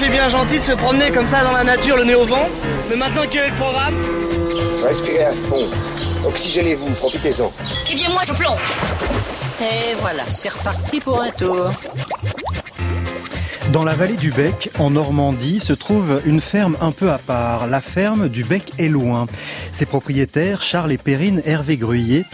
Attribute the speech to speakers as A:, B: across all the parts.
A: c'est bien gentil de se promener comme ça dans la nature, le nez au vent. Mais maintenant, quel est le programme
B: Respirez à fond. Oxygénez-vous, profitez-en.
C: Eh bien, moi, je plonge.
D: Et voilà, c'est reparti pour un tour.
E: Dans la vallée du Bec, en Normandie, se trouve une ferme un peu à part, la ferme du Bec est loin. Ses propriétaires, Charles et Perrine Hervé Gruyé,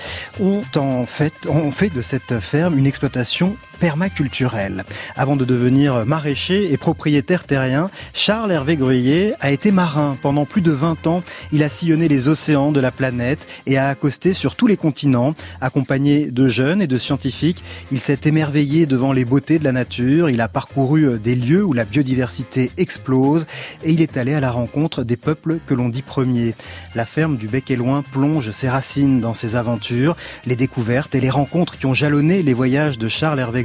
E: ont en fait, ont fait de cette ferme une exploitation permaculturelle. Avant de devenir maraîcher et propriétaire terrien, Charles Hervé Gruyé a été marin. Pendant plus de 20 ans, il a sillonné les océans de la planète et a accosté sur tous les continents. Accompagné de jeunes et de scientifiques, il s'est émerveillé devant les beautés de la nature. Il a parcouru des lieux où la biodiversité explose et il est allé à la rencontre des peuples que l'on dit premiers. La ferme du Bec et Loin plonge ses racines dans ses aventures, les découvertes et les rencontres qui ont jalonné les voyages de Charles Hervé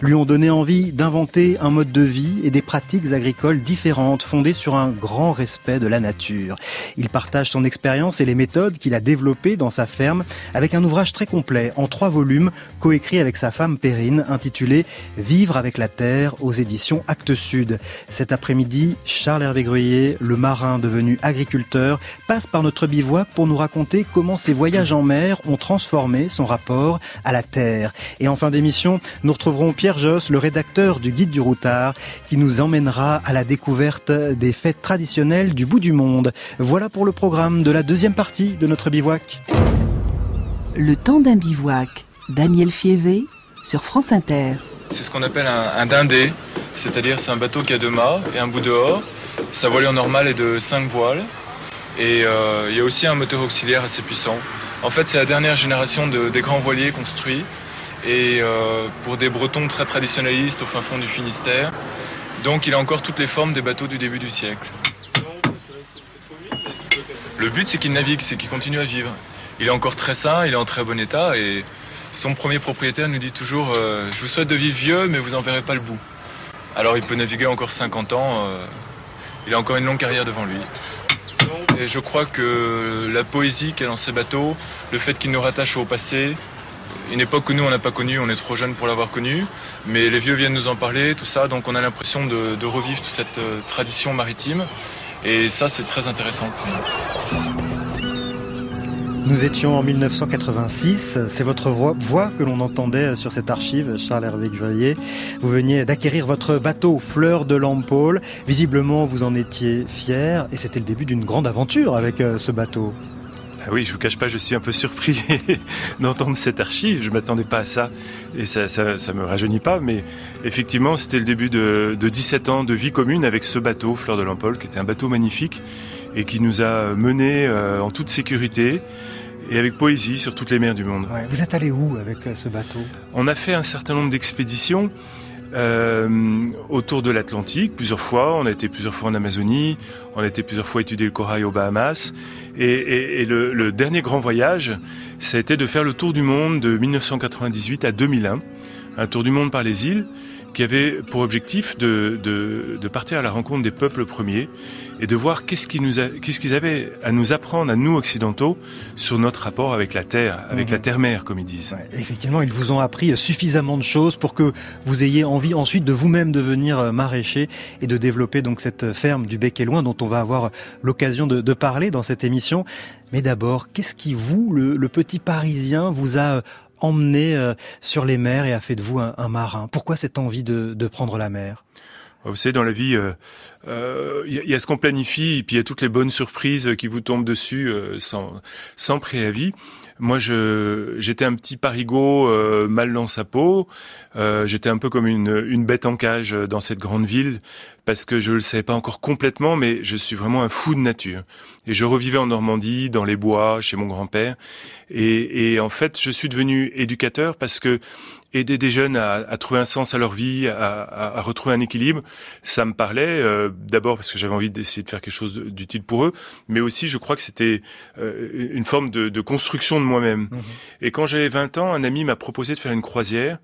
E: Lui ont donné envie d'inventer un mode de vie et des pratiques agricoles différentes fondées sur un grand respect de la nature. Il partage son expérience et les méthodes qu'il a développées dans sa ferme avec un ouvrage très complet en trois volumes coécrit avec sa femme Perrine intitulé Vivre avec la terre aux éditions Actes Sud. Cet après-midi, Charles Hervé Gruyé, le marin devenu agriculteur, passe par notre bivouac pour nous raconter comment ses voyages en mer ont transformé son rapport à la terre. Et en fin d'émission, nous retrouverons Pierre Josse, le rédacteur du Guide du Routard, qui nous emmènera à la découverte des fêtes traditionnelles du bout du monde. Voilà pour le programme de la deuxième partie de notre bivouac.
F: Le temps d'un bivouac, Daniel Fievé sur France Inter.
G: C'est ce qu'on appelle un, un dindé, c'est-à-dire c'est un bateau qui a deux mâts et un bout dehors. Sa voilure normale est de 5 voiles et euh, il y a aussi un moteur auxiliaire assez puissant. En fait, c'est la dernière génération de, des grands voiliers construits et euh, pour des Bretons très traditionnalistes au fin fond du Finistère. Donc il a encore toutes les formes des bateaux du début du siècle. Le but c'est qu'il navigue, c'est qu'il continue à vivre. Il est encore très sain, il est en très bon état et son premier propriétaire nous dit toujours euh, Je vous souhaite de vivre vieux mais vous en verrez pas le bout. Alors il peut naviguer encore 50 ans, euh, il a encore une longue carrière devant lui. Et je crois que la poésie a dans ces bateaux, le fait qu'il nous rattache au passé, une époque que nous on n'a pas connue, on est trop jeune pour l'avoir connue, mais les vieux viennent nous en parler, tout ça, donc on a l'impression de, revivre toute cette euh, tradition maritime, et ça c'est très intéressant.
E: Nous étions en 1986, c'est votre voix, que l'on entendait sur cette archive, Charles Hervé Gruyé. Vous veniez d'acquérir votre bateau Fleur de Lampôle. Visiblement, vous en étiez fier et c'était le début d'une grande aventure avec euh, ce bateau.
H: Ah oui, je vous cache pas, je suis un peu surpris d'entendre cette archive. Je m'attendais pas à ça et ça, ça, ça me rajeunit pas. Mais effectivement, c'était le début de, de 17 ans de vie commune avec ce bateau, Fleur de Lampôle, qui était un bateau magnifique et qui nous a menés euh, en toute sécurité et avec poésie sur toutes les mers du monde.
E: Ouais, vous êtes allé où avec euh, ce bateau?
H: On a fait un certain nombre d'expéditions. Euh, autour de l'Atlantique plusieurs fois. On a été plusieurs fois en Amazonie, on a été plusieurs fois étudier le corail aux Bahamas. Et, et, et le, le, dernier grand voyage, ça a été de faire le tour du monde de 1998 à 2001, un tour du monde par les îles qui avait pour objectif de, de, de, partir à la rencontre des peuples premiers et de voir qu'est-ce qu'ils qu'est-ce qu'ils avaient à nous apprendre, à nous occidentaux, sur notre rapport avec la terre, avec mmh. la terre-mère, comme ils disent.
E: Ouais, effectivement, ils vous ont appris suffisamment de choses pour que vous ayez envie ensuite de vous-même devenir maraîcher et de développer donc cette ferme du Bec et Loin dont on va avoir l'occasion de, de, parler dans cette émission. Mais d'abord, qu'est-ce qui vous, le, le petit Parisien, vous a emmené euh, sur les mers et a fait de vous un, marin Pourquoi cette envie de, prendre la mer?
H: Vous savez, dans la vie, il euh, euh, y, a ce qu'on planifie, et puis il y a toutes les bonnes surprises qui vous tombent dessus sans, sans préavis. Moi, je j'étais un petit parigot euh, mal dans sa peau. Euh, j'étais un peu comme une, une bête en cage dans cette grande ville parce que je le savais pas encore complètement, mais je suis vraiment un fou de nature. Et je revivais en Normandie, dans les bois, chez mon grand-père. Et, et en fait, je suis devenu éducateur parce que aider des jeunes à, à, trouver un sens à leur vie, à, à, à retrouver un équilibre, ça me parlait. Euh, D'abord parce que j'avais envie d'essayer de faire quelque chose d'utile pour eux, mais aussi je crois que c'était euh, une forme de, de, construction de moi-même. Mmh. Et quand j'avais 20 ans, un ami m'a proposé de faire une croisière.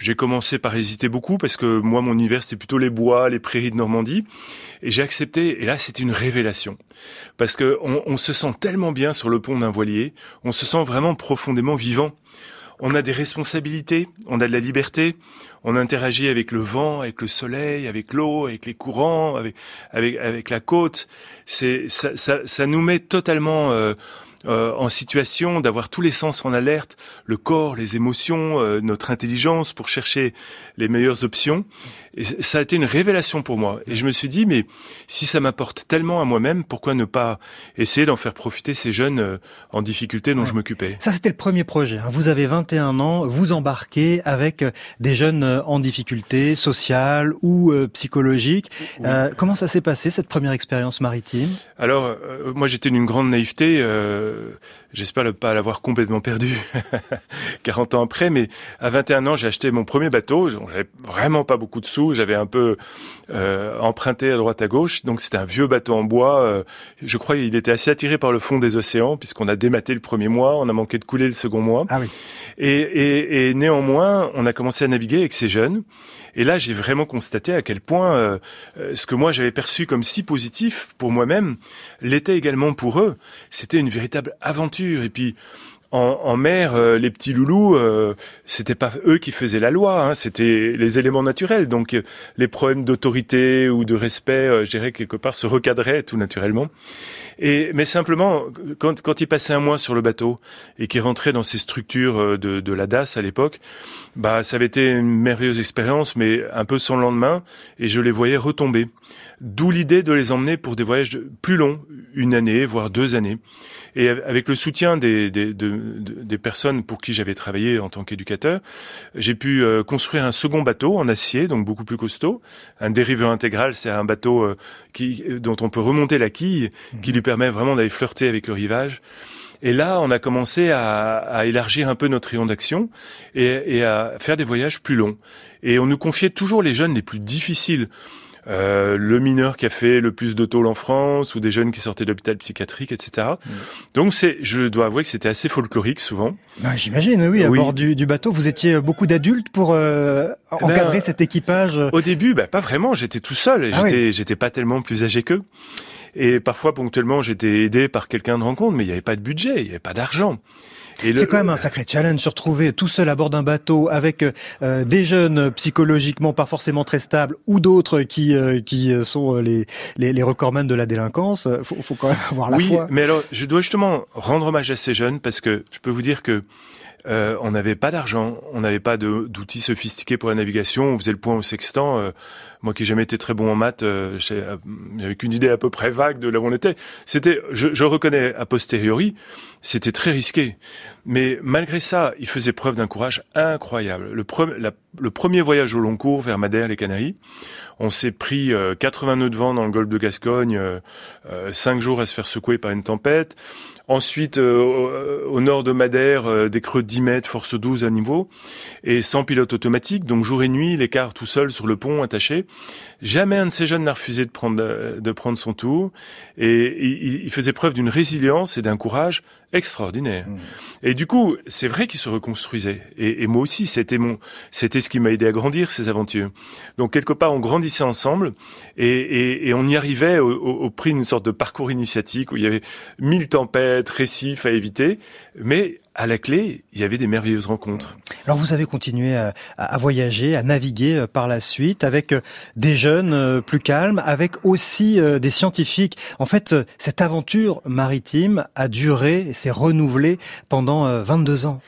H: J'ai commencé par hésiter beaucoup parce que moi, mon univers, c'était plutôt les bois, les prairies de Normandie. Et j'ai accepté. Et là, c'était une révélation. Parce que on, on se sent tellement bien sur le pont d'un voilier. On se sent vraiment profondément vivant on a des responsabilités, on a de la liberté, on interagit avec le vent, avec le soleil, avec l'eau, avec les courants, avec avec avec la côte. C'est ça, ça, ça nous met totalement euh, euh, en situation d'avoir tous les sens en alerte, le corps, les émotions, euh, notre intelligence pour chercher les meilleures options. Et ça a été une révélation pour moi. Et je me suis dit, mais si ça m'apporte tellement à moi-même, pourquoi ne pas essayer d'en faire profiter ces jeunes euh, en difficulté dont je m'occupais?
E: Ça, c'était le premier projet. Hein. Vous avez 21 ans, vous embarquez avec des jeunes en difficulté sociale ou psychologique. comment ça s'est passé, cette première expérience maritime?
H: Alors, moi, j'étais d'une grande naïveté. Euh, j'espère ne pas l'avoir complètement perdu 40 ans après, mais à 21 ans, j'ai acheté mon premier bateau. J'avais vraiment pas beaucoup de sous. J'avais un peu euh, emprunté à droite à gauche. Donc c'était un vieux bateau en bois. Euh, je crois qu'il était assez attiré par le fond des océans, puisqu'on a dématé le premier mois, on a manqué de couler le second mois.
E: Ah oui.
H: Et, et, et néanmoins, on a commencé à naviguer avec ces jeunes. Et là, j'ai vraiment constaté à quel point euh, euh, ce que moi j'avais perçu comme si positif pour moi-même l'était également pour eux. C'était une véritable aventure. Et puis, en, mer, euh, les petits loulous, euh, c'était pas eux qui faisaient la loi, hein, c'était les éléments naturels. Donc les problèmes d'autorité ou de respect, je dirais quelque part, se recadraient tout naturellement. Et mais simplement, quand, quand il passait un mois sur le bateau et qu'il rentrait dans ces structures euh, de, de la DAS à l'époque, bah ça avait été une merveilleuse expérience, mais un peu sans lendemain, et je les voyais retomber. D'où l'idée de les emmener pour des voyages plus longs, une année, voire deux années. Et avec le soutien des, des, des personnes pour qui j'avais travaillé en tant qu'éducateur, j'ai pu euh, construire un second bateau en acier, donc beaucoup plus costaud. Un dériveur intégral, c'est un bateau euh, qui, dont on peut remonter la quille, qui lui permet vraiment d'aller flirter avec le rivage. Et là, on a commencé à, à élargir un peu notre rayon d'action et, et, à faire des voyages plus longs. Et on nous confiait toujours les jeunes les plus difficiles. Euh, le mineur qui a fait le plus de tôle en France, ou des jeunes qui sortaient d'hôpital psychiatrique, etc. Mm. Donc c'est, je dois avouer que c'était assez folklorique souvent.
E: Ben, J'imagine, oui, à bord du, du, bateau, vous étiez beaucoup d'adultes pour euh, eh ben, encadrer cet équipage.
H: Au début, ben, pas vraiment. J'étais tout seul. Ah j'étais, j'étais pas tellement plus âgé qu'eux. Et parfois, ponctuellement, j'étais aidé par quelqu'un de rencontre, mais il n'y avait pas de budget, il n'y avait pas d'argent.
E: C'est quand même un sacré challenge se retrouver tout seul à bord d'un bateau avec euh, des jeunes psychologiquement pas forcément très stables ou d'autres qui euh, qui sont les, les, les recordmen de la délinquance. Faut, faut quand même avoir la
H: oui,
E: foi.
H: mais alors je dois justement rendre hommage à ces jeunes parce que je peux vous dire que euh, on n'avait pas d'argent, on n'avait pas d'outils sophistiqués pour la navigation, on faisait le point au sextant. Euh, moi qui n'ai jamais été très bon en maths, euh, j'avais qu'une idée à peu près vague de là où on était. C'était, je, je, reconnais a posteriori, c'était très risqué. Mais malgré ça, il faisait preuve d'un courage incroyable. Le, le, premier voyage au long cours vers Madère, les Canaries, on s'est pris 80 euh, nœuds de vent dans le golfe de Gascogne, euh, 5 jours à se faire secouer par une tempête. Ensuite, euh, au nord de Madère, euh, des creux de 10 mètres, force 12 à niveau, et sans pilote automatique, donc jour et nuit, l'écart tout seul sur le pont attaché. Jamais un de ces jeunes n'a refusé de prendre, de prendre son tour, et il faisait preuve d'une résilience et d'un courage extraordinaire. Mmh. Et du coup, c'est vrai qu'il se reconstruisait. Et, et, moi aussi, c'était mon, c'était ce qui m'a aidé à grandir ces aventures. Donc quelque part, on grandissait ensemble et, et, et on y arrivait au, au, au prix d'une sorte de parcours initiatique où il y avait mille tempêtes, récifs à éviter, mais à la clé, il y avait des merveilleuses rencontres.
E: Alors vous avez continué à, à voyager, à naviguer euh, par la suite avec euh, des jeunes euh, plus calmes, avec aussi des scientifiques. En fait, cette aventure maritime a duré, s'est renouvelée pendant 22 ans.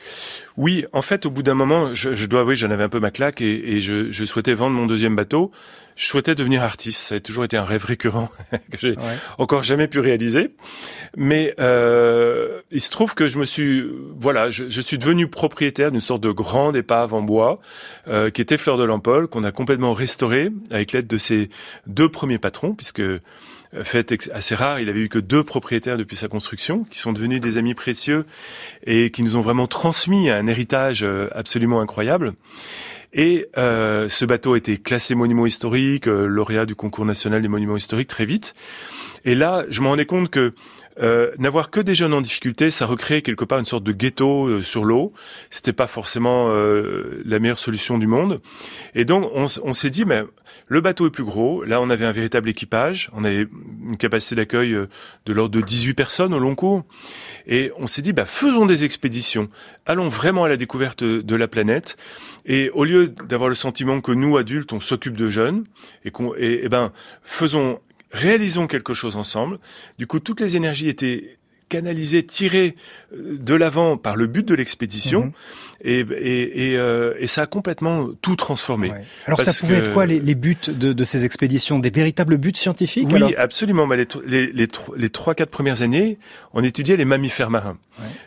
H: Oui, en fait, au bout d'un moment, je, je dois avouer, j'en avais un peu ma claque et, et je, je, souhaitais vendre mon deuxième bateau. Je souhaitais devenir artiste. Ça a toujours été un rêve récurrent que j'ai ouais. encore jamais pu réaliser. Mais euh, il se trouve que je me suis, voilà, je, je suis devenu propriétaire d'une sorte de grande épave en bois euh, qui était Fleur de Lampole, qu'on a complètement restaurée avec l'aide de ses deux premiers patrons, puisque fait assez rare. Il avait eu que deux propriétaires depuis sa construction, qui sont devenus des amis précieux et qui nous ont vraiment transmis un héritage euh, absolument incroyable. Et euh, ce bateau a été classé monument historique, euh, lauréat du concours national des monuments historiques très vite. Et là, je me rendais compte que euh, n'avoir que des jeunes en difficulté, ça recréait quelque part une sorte de ghetto euh, sur l'eau. C'était pas forcément euh, la meilleure solution du monde. Et donc, on, s'est dit, mais le bateau est plus gros. Là, on avait un véritable équipage. On avait une capacité d'accueil de l'ordre de 18 personnes au long cours. Et on s'est dit, bah, faisons des expéditions. Allons vraiment à la découverte de la planète. Et au lieu d'avoir le sentiment que nous, adultes, on s'occupe de jeunes, et, qu'on, et ben, faisons réalisons quelque chose ensemble. Du coup, toutes les énergies étaient canalisées, tirées euh, de l'avant par le but de l'expédition, mhm. et, et, et, euh, et, ça a complètement tout transformé.
E: Alors ça pouvait être quoi les, les buts de, de, ces expéditions? Des véritables buts scientifiques
H: Oui, absolument. Bah, les, les, les, les trois, quatre premières années, on étudiait les mammifères marins.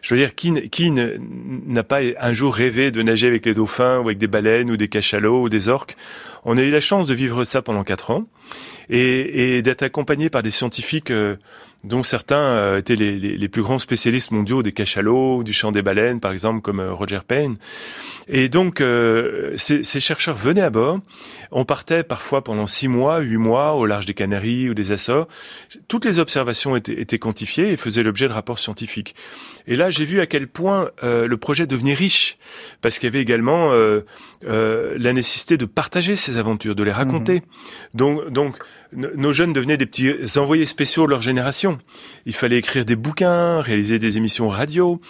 H: Je veux dire, qui, qui n'a pas un jour rêvé de nager avec les dauphins ou avec des baleines ou des cachalots ou des orques? On a eu la chance de vivre ça pendant quatre ans et, et d'être accompagné par des scientifiques euh, dont certains euh, étaient les, les, les, plus grands spécialistes mondiaux des cachalots, du chant des baleines, par exemple, comme euh, Roger Payne. Et donc, ces, ces, chercheurs venaient à bord. On partait parfois pendant six mois, huit mois au large des Canaries ou des Açores. Toutes les observations étaient, étaient quantifiées et faisaient l'objet de rapports scientifiques. Et là, j'ai vu à quel point euh, le projet devenait riche, parce qu'il y avait également euh, euh, la nécessité de partager ces aventures, de les raconter. Mhm. Donc, donc nos jeunes devenaient des petits envoyés spéciaux de leur génération. Il fallait écrire des bouquins, réaliser des émissions radio,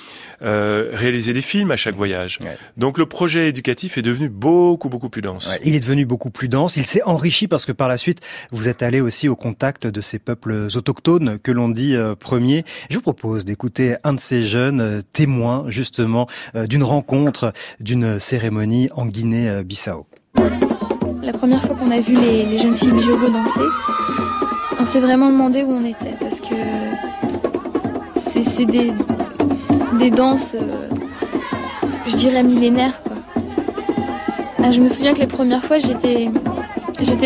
H: réaliser des films à chaque voyage. Donc le projet éducatif est devenu beaucoup beaucoup plus dense.
E: Ouais, il est devenu beaucoup plus dense. Il s'est enrichi parce que par la suite vous êtes allé aussi au contact de ces peuples autochtones que l'on dit premiers. Je vous propose d'écouter un de ces jeunes euh, témoins justement euh, d'une rencontre, d'une cérémonie en Guinée-Bissau.
C: La première fois qu'on a vu les, jeunes filles bijogo danser, on s'est vraiment demandé où on était parce que c'est des, danses, euh, je dirais millénaires. Ah, je me souviens que les premières fois, j'étais,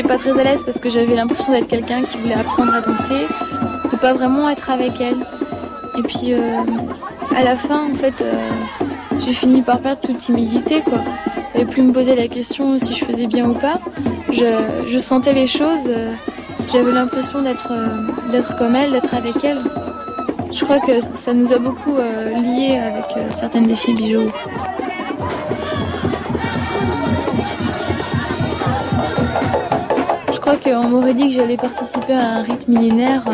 C: pas très à l'aise parce que j'avais l'impression d'être quelqu'un qui voulait apprendre à danser, de pas vraiment être avec elle. Et puis, à la fin, en fait, euh, j'ai fini par perdre toute timidité, quoi et plus me poser la question si je faisais bien ou pas. Je, sentais les choses, euh, j'avais l'impression d'être euh, d'être comme elle, d'être avec elle. Je crois que ça nous a beaucoup euh, liés avec certaines des filles bijoux. Je crois qu'on m'aurait dit que j'allais participer à un rite millénaire,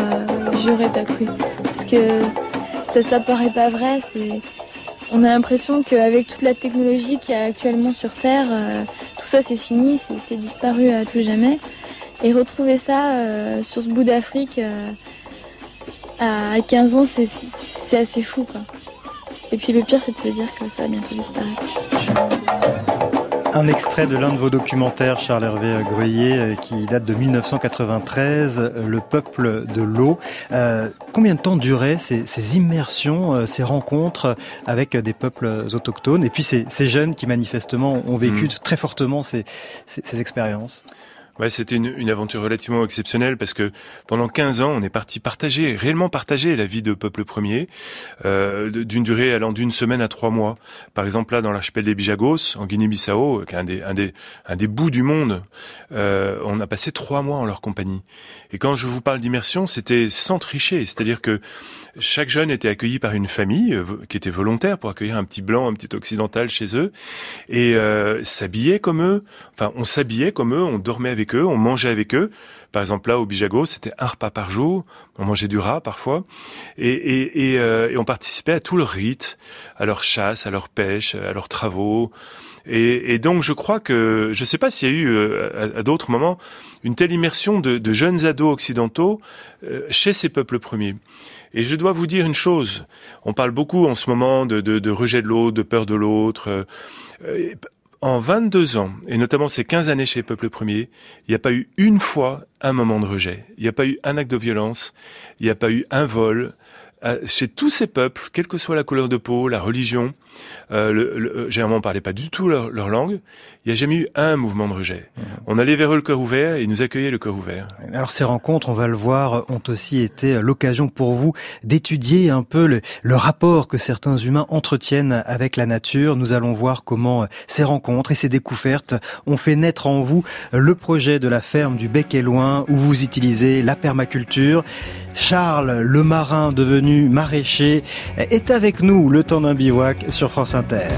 C: j'aurais pas cru. Parce que ça, ça paraît pas vrai, on a l'impression qu'avec toute la technologie qu'il y a actuellement sur Terre, euh, tout ça c'est fini, c'est disparu à tout jamais. Et retrouver ça euh, sur ce bout d'Afrique euh, à 15 ans, c'est assez fou. Et puis le pire, c'est de se dire que ça va bientôt disparaître.
E: Un extrait de l'un de vos documentaires, Charles Hervé Greuillet, euh, qui date de 1993, euh, Le peuple de l'eau. Euh, combien de temps duraient ces, ces, immersions, ces rencontres avec des peuples autochtones? Et puis ces, ces jeunes qui manifestement ont vécu mmh. très fortement ces expériences
H: C'était une, aventure relativement exceptionnelle parce que pendant 15 ans, on est parti partager, réellement partager la vie de peuple premier, euh, d'une durée allant d'une semaine à trois mois. Par exemple, là, dans l'archipel des Bijagos, en Guinée-Bissau, qui est un des, bouts du monde, euh, on a passé trois mois en leur compagnie. Et quand je vous parle d'immersion, c'était sans tricher, c'est-à-dire que chaque jeune était accueilli par une famille euh, qui était volontaire pour accueillir un petit blanc, un petit occidental chez eux, et euh, s'habillait comme eux. Enfin, on s'habillait comme eux, on dormait avec on mangeait avec eux. Par exemple, là, au Bijago, c'était un repas par jour. On mangeait du rat parfois, et, euh, on participait à tous leurs rites, à leur chasse, à leur pêche, à leurs travaux. Et, donc je crois que je ne sais pas s'il y a eu euh, à, d'autres moments une telle immersion de, jeunes ados occidentaux euh, chez ces peuples premiers. Et je dois vous dire une chose. On parle beaucoup en ce moment de, rejet de l'autre, de peur de l'autre. En 22 ans, et notamment ces 15 années chez les peuples premiers, il n'y a pas eu une fois un moment de rejet. Il n'y a pas eu un acte de violence. Il n'y a pas eu un vol. Euh, chez tous ces peuples, quelle que soit la couleur de peau, la religion, euh, le, le, euh, généralement on parlait pas du tout leur, leur langue, il n'y a jamais eu un mouvement de rejet. Mmh. On allait vers eux le cœur ouvert et ils nous accueillaient le cœur ouvert.
E: Alors ces rencontres, on va le voir, ont aussi été l'occasion pour vous d'étudier un peu le, le, rapport que certains humains entretiennent avec la nature. Nous allons voir comment ces rencontres et ces découvertes ont fait naître en vous le projet de la ferme du Bec et Loin où vous utilisez la permaculture. Charles, le marin devenu maraîcher, est avec nous le temps d'un bivouac sur France Inter.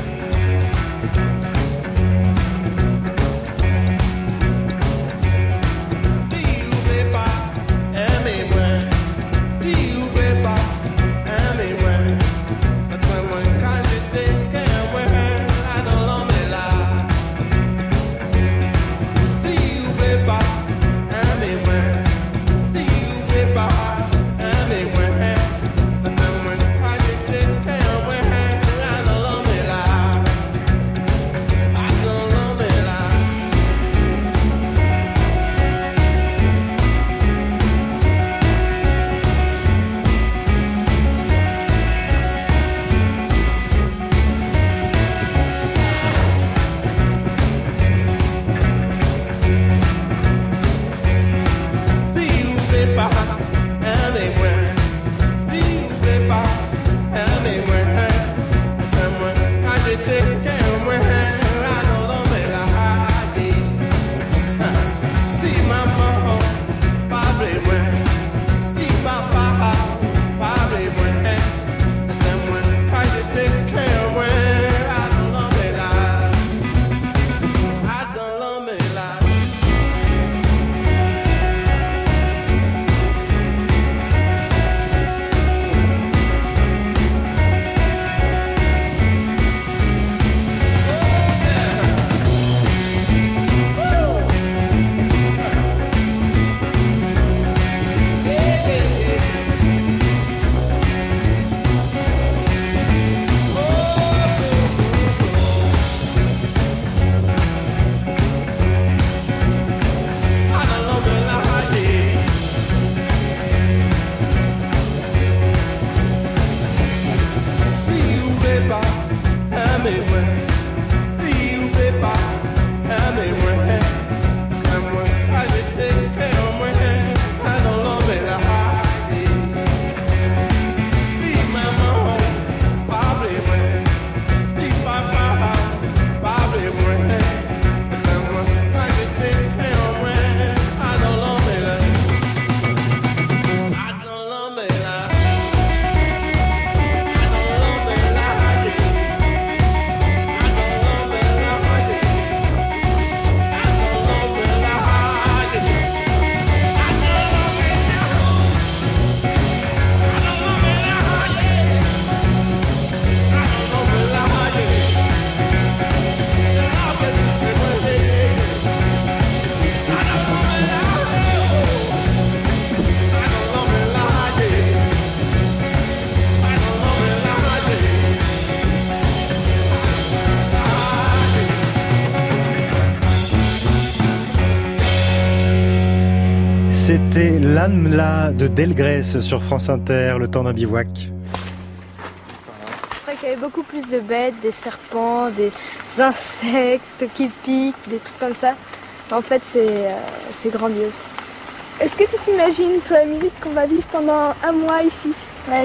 E: L'âme-là de Delgrès sur France Inter, le temps d'un bivouac.
C: C'est qu'il y avait beaucoup plus de bêtes, des serpents, des insectes qui piquent, des trucs comme ça. En fait, c'est euh, grandiose.
I: Est-ce que tu t'imagines, toi, Amélie, qu'on va vivre pendant un mois ici?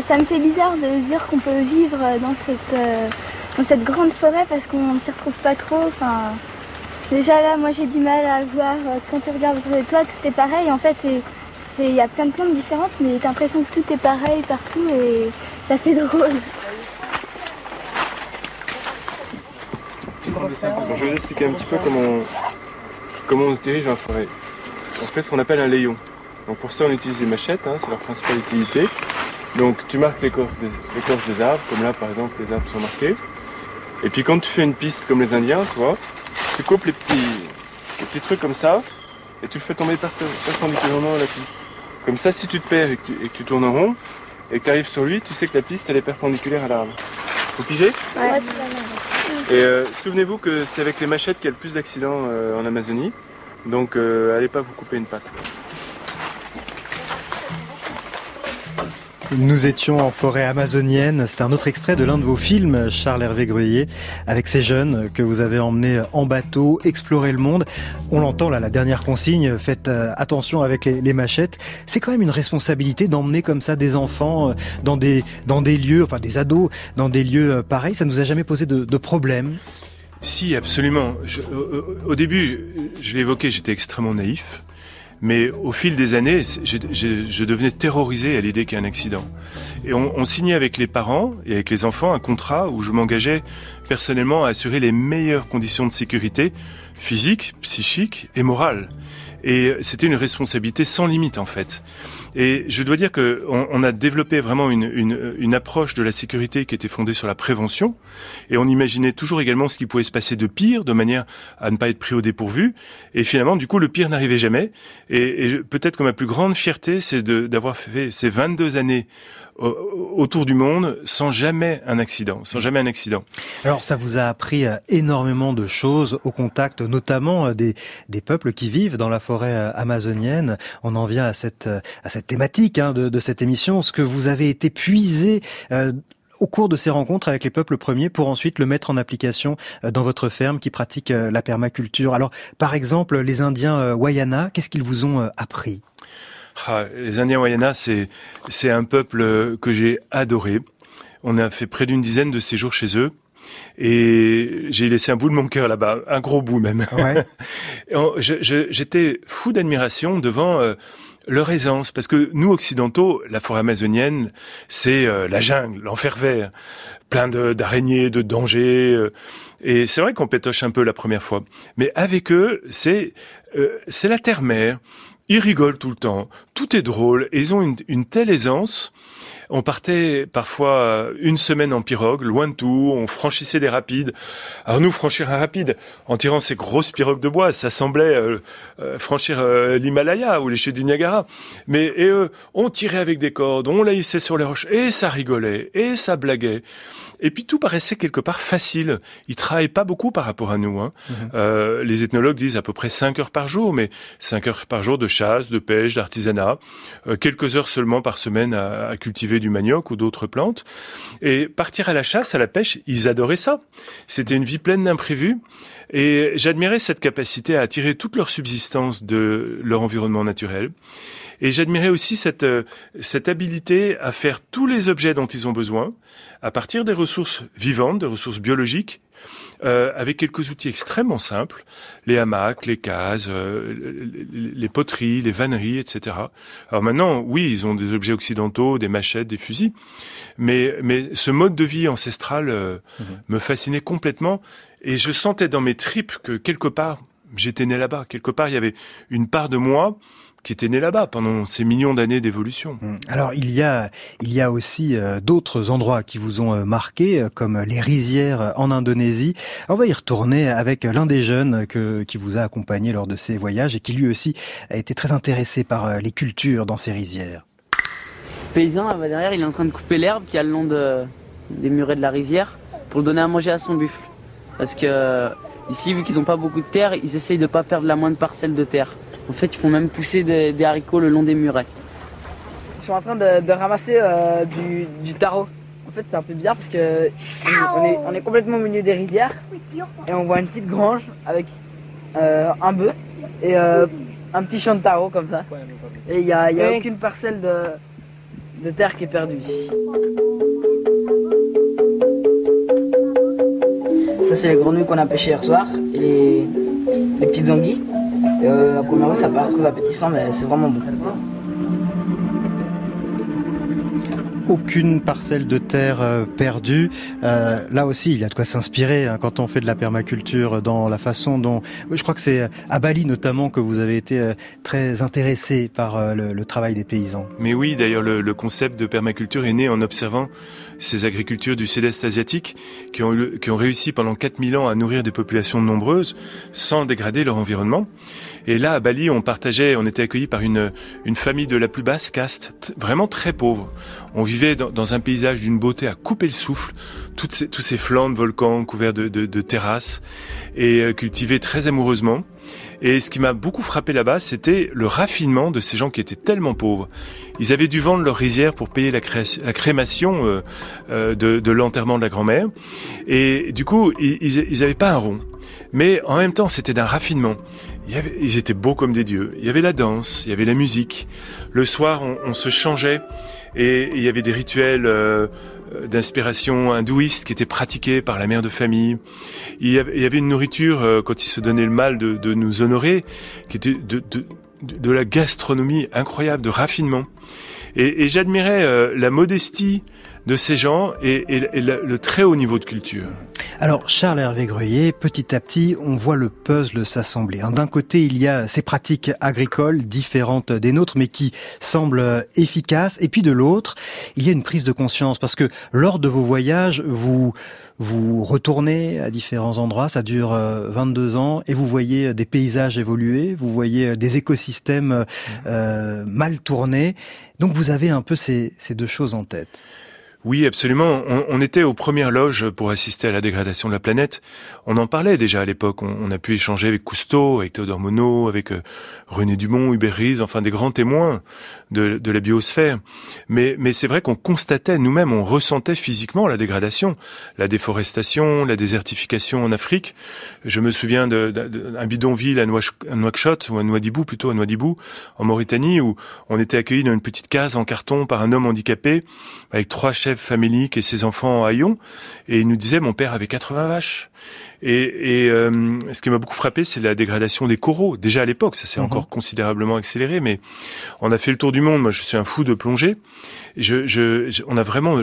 C: Ça me fait bizarre de dire qu'on peut vivre dans cette, euh, dans cette grande forêt parce qu'on ne s'y retrouve pas trop. Enfin, Déjà là, moi j'ai du mal à voir, euh, quand tu regardes autour de toi, tout est pareil. En fait, il y a plein de plantes différentes, mais t'as l'impression que tout est pareil partout et ça fait drôle.
J: je vais vous expliquer un petit peu comment, comment on se dirige la forêt. On fait ce qu'on appelle un layon. Donc pour ça, on utilise des machettes, hein, c'est leur principale utilité. Donc tu marques l'écorce des, des arbres, comme là par exemple les arbres sont marqués. Et puis quand tu fais une piste comme les Indiens, tu vois, tu coupes les petits, petits trucs comme ça et tu le fais tomber perpendiculairement à la piste. Comme ça, si tu te perds et que tu, tournes en rond et que tu arrives sur lui, tu sais que la piste elle est perpendiculaire à l'arbre. Vous pigez
C: Ouais.
J: Et euh, souvenez-vous que c'est avec les machettes qu'il y a le plus d'accidents euh, en Amazonie. Donc euh, allez pas vous couper une patte.
E: Nous étions en forêt amazonienne. C'est un autre extrait de l'un de vos films, Charles Hervé Gruyé, avec ces jeunes que vous avez emmenés en bateau, explorer le monde. On l'entend là, la dernière consigne, faites euh, attention avec les, machettes. C'est quand même une responsabilité d'emmener comme ça des enfants euh, dans des, dans des lieux, enfin des ados, dans des lieux euh, pareils. Ça nous a jamais posé de, de problème
H: Si, absolument. au, début, je l'ai évoqué, j'étais extrêmement naïf. Mais au fil des années, je, devenais terrorisé à l'idée qu'il y ait un accident. Et on, on, signait avec les parents et avec les enfants un contrat où je m'engageais personnellement à assurer les meilleures conditions de sécurité physique, psychique et morale. Et c'était une responsabilité sans limite en fait. Et je dois dire que on, a développé vraiment une, une, une, approche de la sécurité qui était fondée sur la prévention, et on imaginait toujours également ce qui pouvait se passer de pire, de manière à ne pas être pris au dépourvu. Et finalement, du coup, le pire n'arrivait jamais. Et, et peut-être que ma plus grande fierté, c'est d'avoir fait ces 22 années autour du monde sans jamais un accident, sans jamais un accident.
E: Alors ça vous a appris euh, énormément de choses au contact notamment euh, des, des peuples qui vivent dans la forêt euh, amazonienne. On en vient à cette, à cette thématique hein, de, de, cette émission, ce que vous avez été puisé au cours de ces rencontres avec les peuples premiers pour ensuite le mettre en application dans votre ferme qui pratique la permaculture? Alors, par exemple, les Indiens Wayana, qu'est-ce qu'ils vous ont appris?
H: Les Indiens Wayana, c'est c'est un peuple que j'ai adoré. On a fait près d'une dizaine de séjours chez eux. Et j'ai laissé un bout de mon cœur là-bas, un gros bout même. Ouais. J'étais fou d'admiration devant euh, leur aisance, parce que nous occidentaux, la forêt amazonienne, c'est euh, la jungle, l'enfer vert, plein d'araignées, de, dangers. Euh, et c'est vrai qu'on pétoche un peu la première fois, mais avec eux, c'est c'est la terre-mère ils rigolent tout le temps, tout est drôle, et ils ont une, telle aisance. On partait parfois une semaine en pirogue, loin de tout, on franchissait des rapides. Alors nous, franchir un rapide, en tirant ces grosses pirogues de bois, ça semblait euh, euh, franchir euh, l'Himalaya ou les chutes du Niagara. Mais et eux, on tirait avec des cordes, on laissait sur les roches, et ça rigolait, et ça blaguait. Et puis tout paraissait quelque part facile. Ils travaillent pas beaucoup par rapport à nous. Hein. Mhm. Euh, les ethnologues disent à peu près 5 heures par jour, mais 5 heures par jour de chasse, de pêche, d'artisanat, euh, quelques heures seulement par semaine à, à cultiver du manioc ou d'autres plantes. Et partir à la chasse, à la pêche, ils adoraient ça. C'était une vie pleine d'imprévus. Et j'admirais cette capacité à attirer toute leur subsistance de leur environnement naturel. Et j'admirais aussi cette, euh, cette habilité à faire tous les objets dont ils ont besoin, à partir des ressources vivantes, des ressources biologiques, euh, avec quelques outils extrêmement simples, les hamacs, les cases, euh, les, poteries, les vanneries, etc. Alors maintenant, oui, ils ont des objets occidentaux, des machettes, des fusils, mais, mais ce mode de vie ancestral euh, mhm. me fascinait complètement, et je sentais dans mes tripes que quelque part, j'étais né là-bas, quelque part, il y avait une part de moi qui était né là-bas pendant ces millions d'années d'évolution.
E: Hum. Alors il y a il y a aussi euh, d'autres endroits qui vous ont euh, marqué euh, comme les rizières en Indonésie. on va y retourner avec l'un des jeunes que, qui vous a accompagné lors de ces voyages et qui lui aussi a été très intéressé par les cultures dans ces rizières.
A: Le paysan là-bas derrière, il est en train de couper l'herbe qui a le long de, des murets de la rizière pour donner à manger à son buffle. Parce que ici, vu qu'ils n'ont pas beaucoup de terre, ils essayent de pas perdre la moindre parcelle de terre. En fait, ils font même pousser des, des haricots le long des murets.
K: Ils sont en train de, de ramasser euh, du, du taro. En fait, c'est un peu bizarre parce que on est, on est complètement au milieu des rivières et on voit une petite grange avec euh, un bœuf et euh, un petit champ de taro comme ça. Et il n'y a, il y a
L: Oui.
K: aucune parcelle de, de terre qui est perdue ici. Ça, c'est les grenouilles qu'on a pêchées hier soir et les, les petites anguilles. Euh, à première vue, ça paraît très appétissant, mais c'est vraiment bon.
E: aucune parcelle de terre euh, perdue. Euh, là aussi, il y a de quoi s'inspirer hein, quand on fait de la permaculture dans la façon dont... Je crois que c'est à Bali notamment que vous avez été euh, très intéressé par euh, le, le travail des paysans.
H: Mais oui, d'ailleurs, le, le concept de permaculture est né en observant ces agricultures du sud-est asiatique qui ont, réussi pendant 4000 ans à nourrir des populations nombreuses sans dégrader leur environnement. Et là, à Bali, on partageait, on était accueillis par une, famille de la plus basse caste, vraiment très pauvre. On vivait dans, dans un paysage d'une beauté à couper le souffle, tous ces flancs de volcans couverts de, de, de terrasses et euh, cultivés très amoureusement. Et ce qui m'a beaucoup frappé là-bas, c'était le raffinement de ces gens qui étaient tellement pauvres. Ils avaient dû vendre leur rizière pour payer la, crémation euh, euh, de, l'enterrement de la grand-mère. Et du coup, ils, ils, ils avaient pas un rond. Mais en même temps, c'était d'un raffinement. Ils étaient beaux comme des dieux. Il y avait la danse, il y avait la musique. Le soir, on, se changeait et il y avait des rituels euh, d'inspiration hindouiste qui étaient pratiqués par la mère de famille. Il y avait, une nourriture, euh, quand il se donnait le mal de, nous honorer, qui était de, de, la gastronomie incroyable, de raffinement. Et, et j'admirais euh, la modestie de ces gens et, et- et le, très haut niveau de culture.
E: Alors, Charles Hervé Greuillet, petit à petit, on voit le puzzle s'assembler. hein. D'un côté, il y a ces pratiques agricoles différentes des nôtres, mais qui semblent euh, efficaces. Et puis de l'autre, il y a une prise de conscience, parce que lors de vos voyages, vous vous retournez à différents endroits, ça dure euh, 22 ans, et vous voyez des paysages évoluer, vous voyez des écosystèmes euh, mal tournés. Donc vous avez un peu ces, ces deux choses en tête.
H: Oui, absolument. On, était aux premières loges pour assister à la dégradation de la planète. On en parlait déjà à l'époque. On, a pu échanger avec Cousteau, avec Théodore Monod, avec euh, René Dumont, Hubert Reeves, enfin des grands témoins de, la biosphère. Mais, c'est vrai qu'on constatait nous-mêmes, on ressentait physiquement la dégradation, la déforestation, la désertification en Afrique. Je me souviens d'un bidonville à, Nouakchott, ou à Nouadhibou plutôt, à Nouadhibou, en Mauritanie, où on était accueillis dans une petite case en carton par un homme handicapé, avec trois chefs faméliques et ses enfants à haillons. Et il nous disait, mon père avait 80 vaches. Et, et, euh, ce qui m'a beaucoup frappé, c'est la dégradation des coraux. Déjà à l'époque, ça s'est
E: Mhm.
H: encore considérablement accéléré, mais on a fait le tour du monde. Moi, je suis un fou de plongée. Je, je, je- on a vraiment,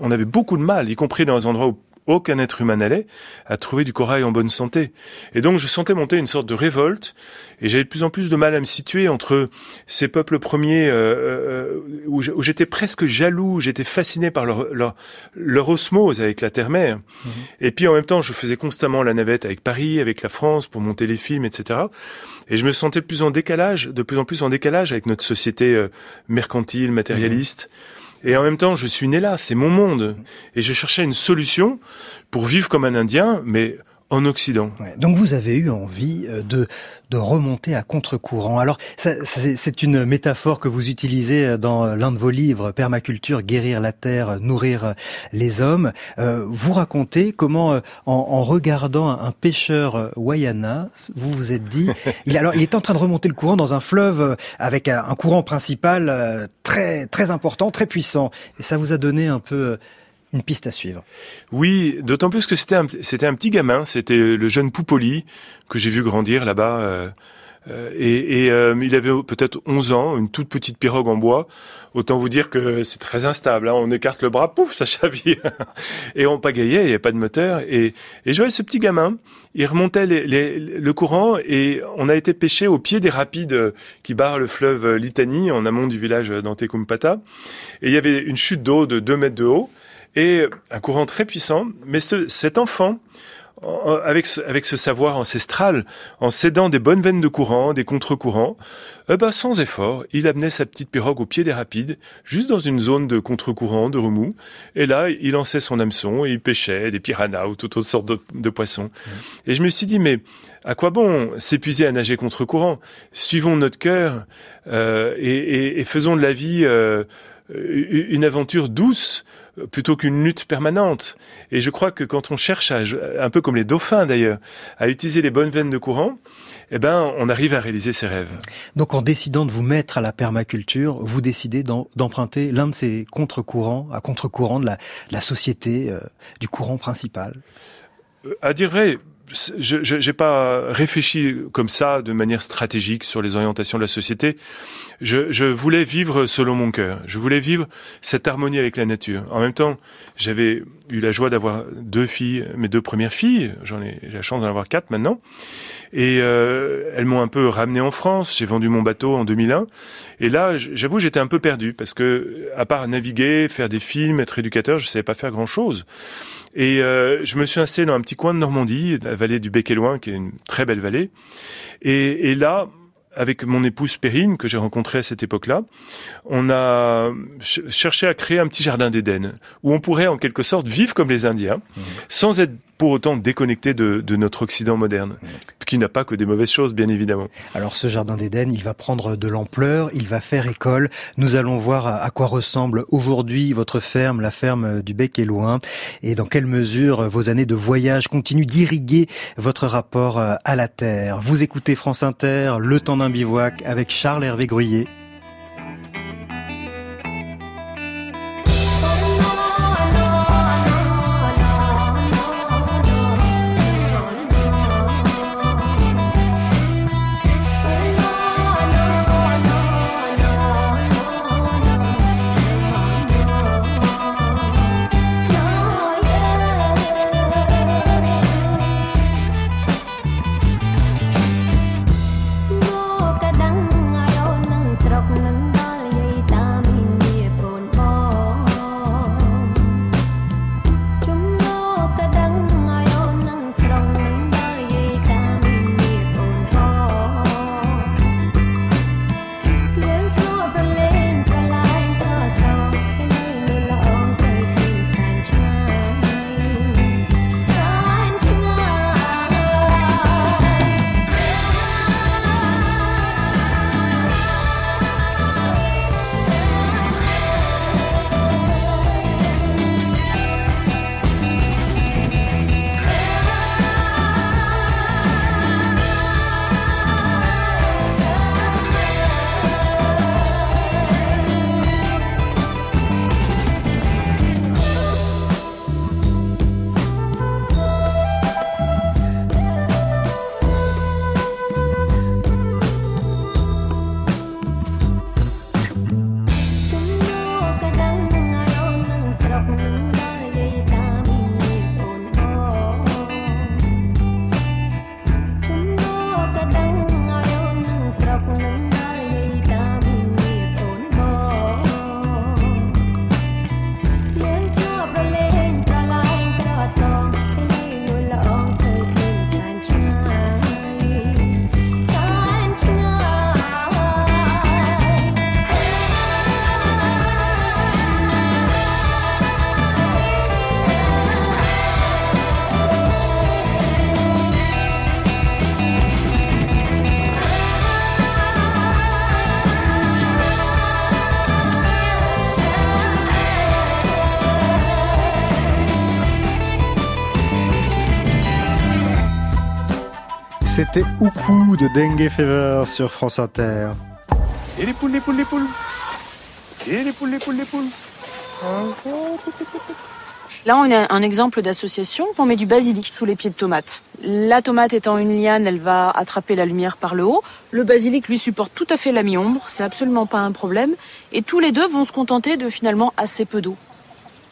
H: on avait beaucoup de mal, y compris dans les endroits où aucun être humain n'allait, à trouver du corail en bonne santé. Et donc, je sentais monter une sorte de révolte, et j'avais de plus en plus de mal à me situer entre ces peuples premiers euh, euh, où j'étais presque jaloux, j'étais fasciné par leur, leur, leur osmose avec la terre-mère. Et puis en même temps, je faisais constamment la navette avec Paris, avec la France pour monter les films, etc. Et je me sentais de plus en décalage, de plus en plus en décalage avec notre société euh, mercantile, matérialiste. Et en même temps, je suis né là, c'est mon monde. Et je cherchais une solution pour vivre comme un Indien, mais en Occident.
E: Ouais, donc vous avez eu envie euh, de, de remonter à contre-courant. Alors c'est une métaphore que vous utilisez euh, dans euh, l'un de vos livres, Permaculture, guérir la terre, nourrir les hommes. Euh, vous racontez comment, en, en regardant un, pêcheur Wayana, vous vous êtes dit, il, alors il est en train de remonter le courant dans un fleuve avec un, un courant principal très très important, très puissant, et ça vous a donné un peu euh, une piste à suivre.
H: Oui, d'autant plus que c'était un, un petit gamin, c'était le jeune Poupoli que j'ai vu grandir là-bas. euh, euh, et et, euh, il avait peut-être 11 ans, une toute petite pirogue en bois. Autant vous dire que c'est très instable. hein. On écarte le bras, pouf, ça chavire. et on pagayait, il n'y avait pas de moteur. Et, et je voyais ce petit gamin, il remontait les- les- le courant et on a été pêché au pied des rapides qui barrent le fleuve euh, Litani, en amont du village d'Antekumpata. Et il y avait une chute d'eau de 2 mètres de haut et un courant très puissant. Mais ce, cet enfant, avec ce, avec ce savoir ancestral, en s'aidant des bonnes veines de courant, des contre-courants, eh ben, sans effort, il amenait sa petite pirogue au pied des rapides, juste dans une zone de contre-courant, de remous, et là, il lançait son hameçon et il pêchait des piranhas ou toutes autres sortes de, poissons. Et je me suis dit, mais à quoi bon s'épuiser à nager contre-courant? Suivons notre cœur euh, et, et, faisons de la vie euh, une aventure douce plutôt qu'une lutte permanente. Et je crois que quand on cherche à, un peu comme les dauphins d'ailleurs, à utiliser les bonnes veines de courant, eh ben, on arrive à réaliser ses rêves.
M: Donc, en décidant de vous mettre à la permaculture, vous décidez d'emprunter l'un de ces contre-courants, à contre-courant de la, société, euh, du courant principal.
H: Euh, à dire vrai, je n'ai pas réfléchi comme ça de manière stratégique sur les orientations de la société. Je, je voulais vivre selon mon cœur. Je voulais vivre cette harmonie avec la nature. En même temps, j'avais eu la joie d'avoir deux filles, mes deux premières filles. J'en ai, la chance d'en avoir quatre maintenant. Et euh, elles m'ont un peu ramené en France. J'ai vendu mon bateau en 2001. Et là, j'avoue, j'étais un peu perdu parce que, à part naviguer, faire des films, être éducateur, je savais pas faire grand chose. Et euh, je me suis installé dans un petit coin de Normandie, la vallée du Bec et Loin, qui est une très belle vallée. Et, et là, avec mon épouse Perrine, que j'ai rencontrée à cette époque-là, on a cherché à créer un petit jardin d'Éden, où on pourrait en quelque sorte vivre comme les Indiens, mmh. sans être pour autant déconnecté de, de notre Occident moderne, qui n'a pas que des mauvaises choses, bien évidemment.
M: Alors ce jardin d'Éden, il va prendre de l'ampleur, il va faire école. Nous allons voir à quoi ressemble aujourd'hui votre ferme, la ferme du Bec et Loin, et dans quelle mesure vos années de voyage continuent d'irriguer votre rapport à la terre. Vous écoutez France Inter, Le temps d'un bivouac avec Charles Hervé Gruyé. C'était Oukou de Dengue Fever sur France Inter.
H: Et les poules, les poules, les poules. Et les poules, les poules, les poules.
L: Là, on a un exemple d'association. On met du basilic sous les pieds de tomates. La tomate étant une liane, elle va attraper la lumière par le haut. Le basilic lui supporte tout à fait la mi-ombre. C'est absolument pas un problème. Et tous les deux vont se contenter de finalement assez peu d'eau.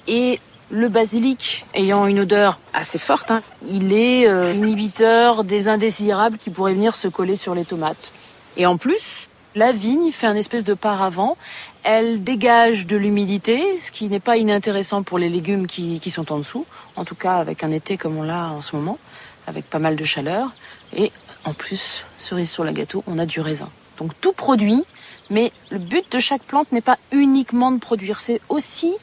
L: Et le basilic, ayant une odeur assez forte, hein, il est euh, inhibiteur des indésirables qui pourraient venir se coller sur les tomates. Et en plus, La vigne fait un espèce de paravent. Elle dégage de l'humidité, ce qui n'est pas inintéressant pour les légumes qui, sont en dessous. En tout cas, avec un été comme on l'a en ce moment, avec pas mal de chaleur. Et en plus, cerise sur la gâteau, on a du raisin. Donc tout produit, mais le but de chaque plante n'est pas uniquement de produire, c'est aussi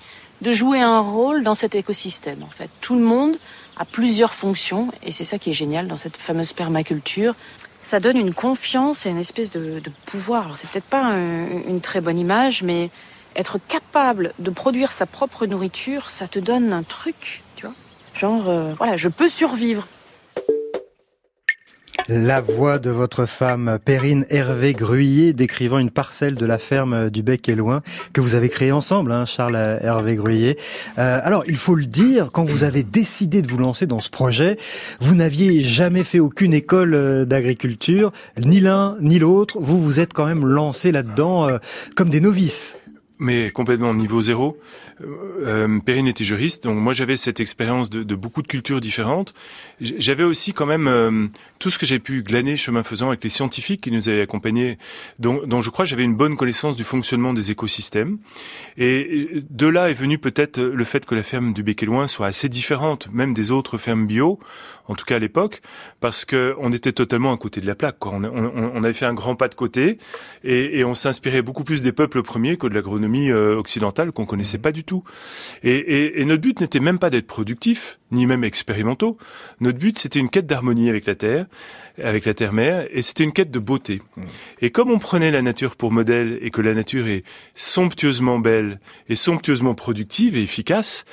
L: de jouer un rôle dans cet écosystème. En fait, tout le monde a plusieurs fonctions et c'est ça qui est génial dans cette fameuse permaculture. Ça donne une confiance et une espèce de, pouvoir. Alors c'est peut-être pas un, une très bonne image, mais être capable de produire sa propre nourriture, ça te donne un truc, tu vois. Genre, euh, voilà, je peux survivre.
E: La voix de votre femme, Perrine Hervé Gruyé, décrivant une parcelle de la ferme du Bec et Loin que vous avez créée ensemble, hein, Charles Hervé Gruyé. Euh, alors, il faut le dire, quand vous avez décidé de vous lancer dans ce projet, vous n'aviez jamais fait aucune école euh, d'agriculture, ni l'un ni l'autre. Vous vous êtes quand même lancé là-dedans euh, comme des novices.
H: Mais complètement niveau zéro. Euh, Perrine était juriste, donc moi j'avais cette expérience de, de, beaucoup de cultures différentes. J'avais aussi quand même euh, tout ce que j'ai pu glaner chemin faisant avec les scientifiques qui nous avaient accompagnés, dont, dont je crois j'avais une bonne connaissance du fonctionnement des écosystèmes. Et de là est venu peut-être le fait que la ferme du Bec et Loin soit assez différente, même des autres fermes bio, en tout cas à l'époque, parce que on était totalement à côté de la plaque. Quoi. On, on, on avait fait un grand pas de côté et, et on s'inspirait beaucoup plus des peuples premiers que de l'agronomie euh, occidentale qu'on connaissait pas du tout. Et, et, et notre but n'était même pas d'être productif, ni même expérimentaux. Notre but, c'était une quête d'harmonie avec la Terre, avec la Terre-Mère, et c'était une quête de beauté. Mmh. Et comme on prenait la nature pour modèle, et que la nature est somptueusement belle, et somptueusement productive et efficace,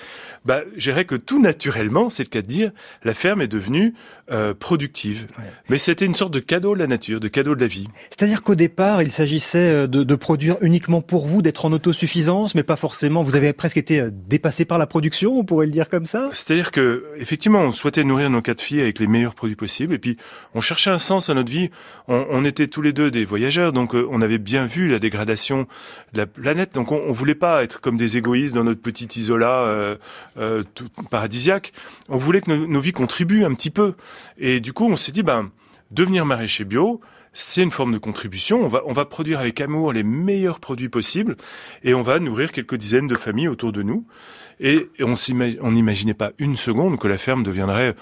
H: bah, je dirais que tout naturellement, c'est le cas de dire, la ferme est devenue euh, productive. Ouais. Mais c'était une sorte de cadeau de la nature, de cadeau de la vie.
E: C'est-à-dire qu'au départ, il s'agissait de, de, produire uniquement pour vous, d'être en autosuffisance, mais pas forcément. Vous avez presque été euh, dépassé par la production, on pourrait le dire comme ça?
H: C'est-à-dire que, effectivement, on souhaitait nourrir nos quatre filles avec les meilleurs produits possibles, et puis on cherchait un sens à notre vie. On, était tous les deux des voyageurs, donc euh, on avait bien vu la dégradation de la planète. Donc on, on voulait pas être comme des égoïstes dans notre petit isolat. Euh, euh, paradisiaque. On voulait que nos, nos, vies contribuent un petit peu. Et du coup, on s'est dit, ben, devenir maraîcher bio, c'est une forme de contribution. On va, on va produire avec amour les meilleurs produits possibles et on va nourrir quelques dizaines de familles autour de nous. Et, et on n'imaginait pas une seconde que la ferme deviendrait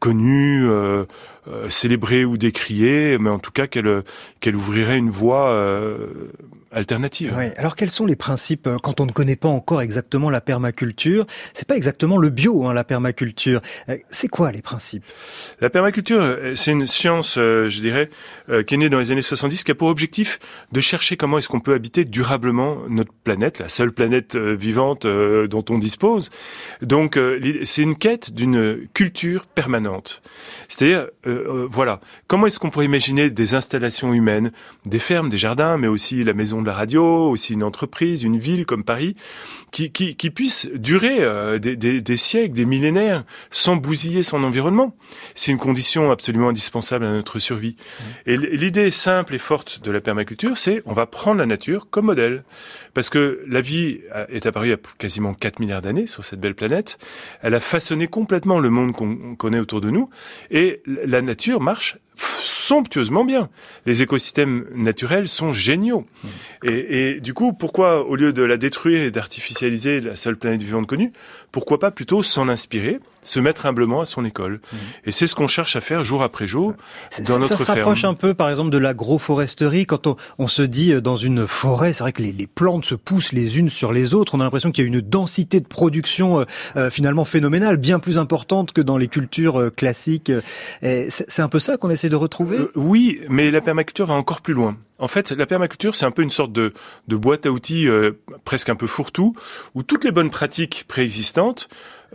H: connue, euh, euh, célébrée ou décriée, mais en tout cas qu'elle qu'elle ouvrirait une voie euh, alternative.
E: Oui. Alors quels sont les principes euh, quand on ne connaît pas encore exactement la permaculture? C'est pas exactement le bio, hein, la permaculture. Euh, c'est quoi les principes?
H: La permaculture, euh, c'est une science, euh, je dirais, euh, qui est née dans les années 70, qui a pour objectif de chercher comment est-ce qu'on peut habiter durablement notre planète, la seule planète vivante dont on dispose. Donc c'est une quête d'une culture permanente. C'est-à-dire, voilà, comment est-ce qu'on pourrait imaginer des installations humaines, des fermes, des jardins, mais aussi la maison de la radio, aussi une entreprise, une ville comme Paris, qui, qui, qui puisse durer euh, des, des, des, siècles, des millénaires, sans bousiller son environnement? C'est une condition absolument indispensable à notre survie. Mmh. Et l'idée simple et forte de la permaculture, c'est on va prendre la nature comme modèle. Parce que la vie est apparue il y a quasiment 4 milliards d'années sur cette belle planète. Elle a façonné complètement le monde qu'on connaît autour de nous. Et la nature marche somptueusement bien. Les écosystèmes naturels sont géniaux. Et, et, du coup, pourquoi, au lieu de la détruire et d'artificialiser la seule planète vivante connue, pourquoi pas plutôt s'en inspirer, se mettre humblement à son école mmh. Et c'est ce qu'on cherche à faire jour après jour dans notre
E: ferme. Ça se rapproche un peu, par exemple, de l'agroforesterie. Quand on, on, se dit euh, dans une forêt, c'est vrai que les, les, plantes se poussent les unes sur les autres. On a l'impression qu'il y a une densité de production euh, euh, finalement phénoménale, bien plus importante que dans les cultures classiques. C'est un peu ça qu'on essaie de retrouver?
H: Euh, Oui, mais la permaculture va encore plus loin. En fait, la permaculture, c'est un peu une sorte de, boîte à outils euh, presque un peu fourre-tout, où toutes les bonnes pratiques préexistantes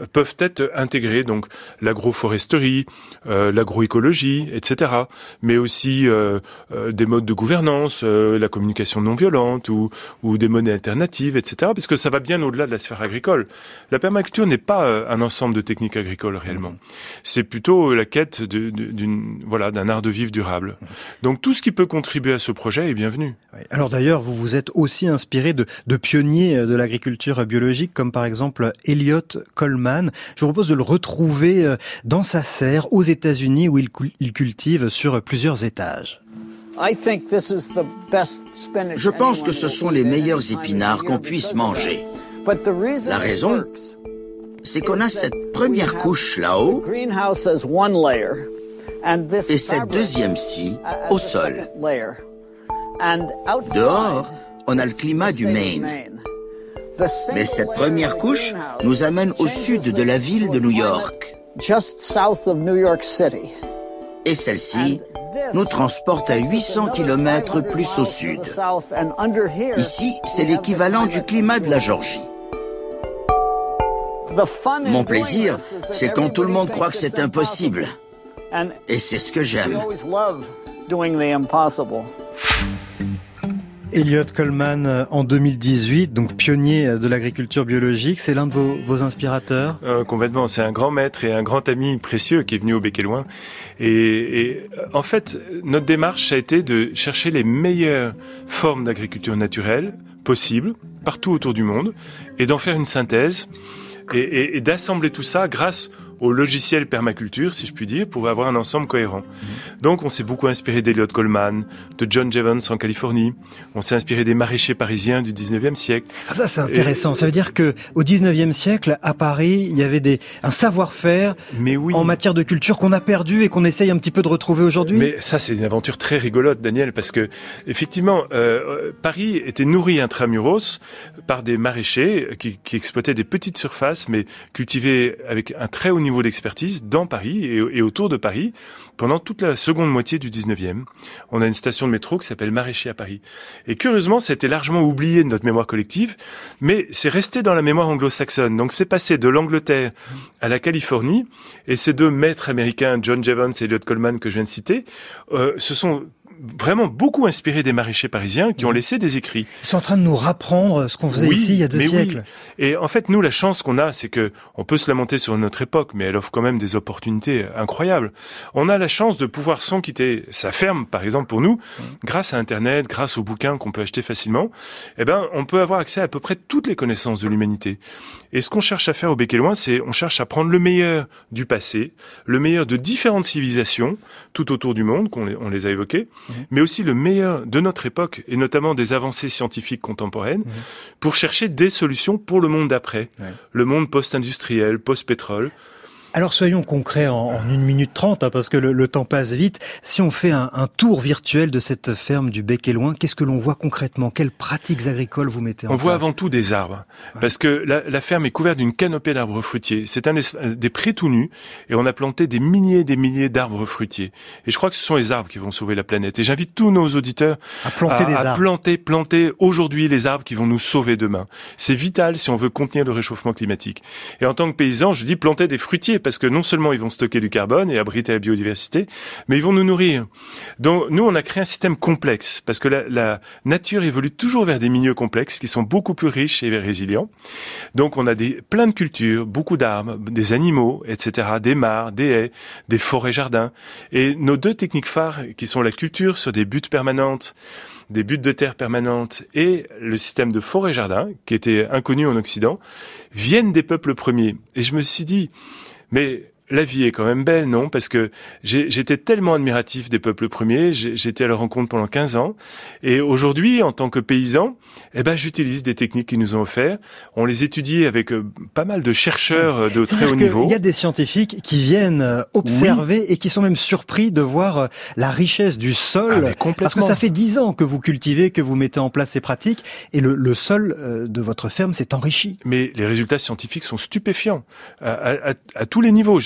H: peuvent être intégrées, donc l'agroforesterie, euh, l'agroécologie, etc. Mais aussi euh, euh, des modes de gouvernance, la communication non violente ou, des monnaies alternatives, etc. Parce que ça va bien au-delà de la sphère agricole. La permaculture n'est pas un ensemble de techniques agricoles réellement. C'est plutôt la quête d'un art de vivre durable. Donc tout ce qui peut contribuer à ce projet est bienvenu.
E: Alors d'ailleurs, vous vous êtes aussi inspiré de, de pionniers de l'agriculture biologique, comme par exemple Elliot Coleman. Je vous propose de le retrouver dans sa serre aux États-Unis, où il, il cultive sur plusieurs étages.
N: Je pense que ce sont les meilleurs épinards qu'on puisse manger. La raison, c'est qu'on a cette première couche là-haut et cette deuxième-ci au sol. Dehors, on a le climat du Maine. Mais cette première couche nous amène au sud de la ville de New York. Et celle-ci nous transporte à 800 km plus au sud. Ici, c'est l'équivalent du climat de la Georgie. Mon plaisir, c'est quand tout le monde croit que c'est impossible. Et c'est ce que j'aime.
E: Elliot Coleman euh, en 2018, donc pionnier de l'agriculture biologique, c'est l'un de vos, inspirateurs?
H: Euh, Complètement, c'est un grand maître et un grand ami précieux qui est venu au Bec et Loin. Et, et en fait, notre démarche a été de chercher les meilleures formes d'agriculture naturelle possibles partout autour du monde et d'en faire une synthèse et, et d'assembler tout ça grâce au logiciel permaculture, si je puis dire, pour avoir un ensemble cohérent. Donc on s'est beaucoup inspiré d'Eliot Coleman, de John Jevons en Californie, on s'est inspiré des maraîchers parisiens du 19e siècle.
E: Ah ça c'est intéressant, ça veut dire que au 19e siècle, à Paris, il y avait des, un savoir-faire oui. en matière de culture qu'on a perdu et qu'on essaye un petit peu de retrouver aujourd'hui
H: Mais ça c'est une aventure très rigolote, Daniel, parce que effectivement, euh, Paris était nourri intramuros par des maraîchers qui, qui exploitaient des petites surfaces, mais cultivées avec un très haut niveau niveau d'expertise dans Paris et, autour de Paris pendant toute la seconde moitié du 19e. On a une station de métro qui s'appelle Maraîcher à Paris. Et curieusement, c'était largement oublié de notre mémoire collective, mais c'est resté dans la mémoire anglo-saxonne. Donc c'est passé de l'Angleterre à la Californie, et ces deux maîtres américains, John Jevons et Elliot Coleman, que je viens de citer, euh, se sont vraiment beaucoup inspiré des maraîchers parisiens qui ont laissé des écrits.
E: Ils sont en train de nous rapprendre ce qu'on faisait ici il y a deux siècles.
H: Et en fait, nous, la chance qu'on a, c'est que on peut se lamenter sur notre époque, mais elle offre quand même des opportunités incroyables. On a la chance de pouvoir, sans quitter sa ferme, par exemple pour nous, grâce à Internet, grâce aux bouquins qu'on peut acheter facilement, eh ben, on peut avoir accès à, à peu près toutes les connaissances de l'humanité. Et ce qu'on cherche à faire au Bec et Loin, c'est on cherche à prendre le meilleur du passé, le meilleur de différentes civilisations tout autour du monde, qu'on on les a évoquées, mhm. mais aussi le meilleur de notre époque et notamment des avancées scientifiques contemporaines mhm. pour chercher des solutions pour le monde d'après, le monde post-industriel, post-pétrole.
E: Alors soyons concrets en, une minute trente, hein, parce que le, temps passe vite. Si on fait un, tour virtuel de cette ferme du Bec et Loin, qu'est-ce que l'on voit concrètement? Quelles pratiques agricoles vous mettez en
H: On voit avant tout des arbres, parce que la, ferme est couverte d'une canopée d'arbres fruitiers. C'est un des prés tout nus, et on a planté des milliers et des milliers d'arbres fruitiers. Et je crois que ce sont les arbres qui vont sauver la planète. Et j'invite tous nos auditeurs
E: à planter des
H: arbres. planter, planter aujourd'hui les arbres qui vont nous sauver demain. C'est vital si on veut contenir le réchauffement climatique. Et en tant que paysan, je dis planter des fruitiers parce que non seulement ils vont stocker du carbone et abriter la biodiversité, mais ils vont nous nourrir. Donc nous, on a créé un système complexe parce que la, nature évolue toujours vers des milieux complexes qui sont beaucoup plus riches et résilients. Donc on a des plein de cultures, beaucoup d'arbres, des animaux, etc., des mares, des haies, des forêts jardins. Et nos deux techniques phares, qui sont la culture sur des buttes permanentes, des buttes de terre permanentes et le système de forêt-jardin, qui était inconnu en Occident, viennent des peuples premiers. Et je me suis dit, mais la vie est quand même belle, non? Parce que j'étais tellement admiratif des peuples premiers, j'étais à leur rencontre pendant 15 ans, et aujourd'hui, en tant que paysan, eh ben, j'utilise des techniques qu'ils nous ont offertes. On les étudie avec euh, pas mal de chercheurs euh, de très haut niveau.
E: Il y a des scientifiques qui viennent euh, observer et qui sont même surpris de voir la richesse du sol,
H: ah,
E: parce que ça fait 10 ans que vous cultivez, que vous mettez en place ces pratiques, et le, sol de votre ferme s'est enrichi.
H: Mais les résultats scientifiques sont stupéfiants. À, à tous les niveaux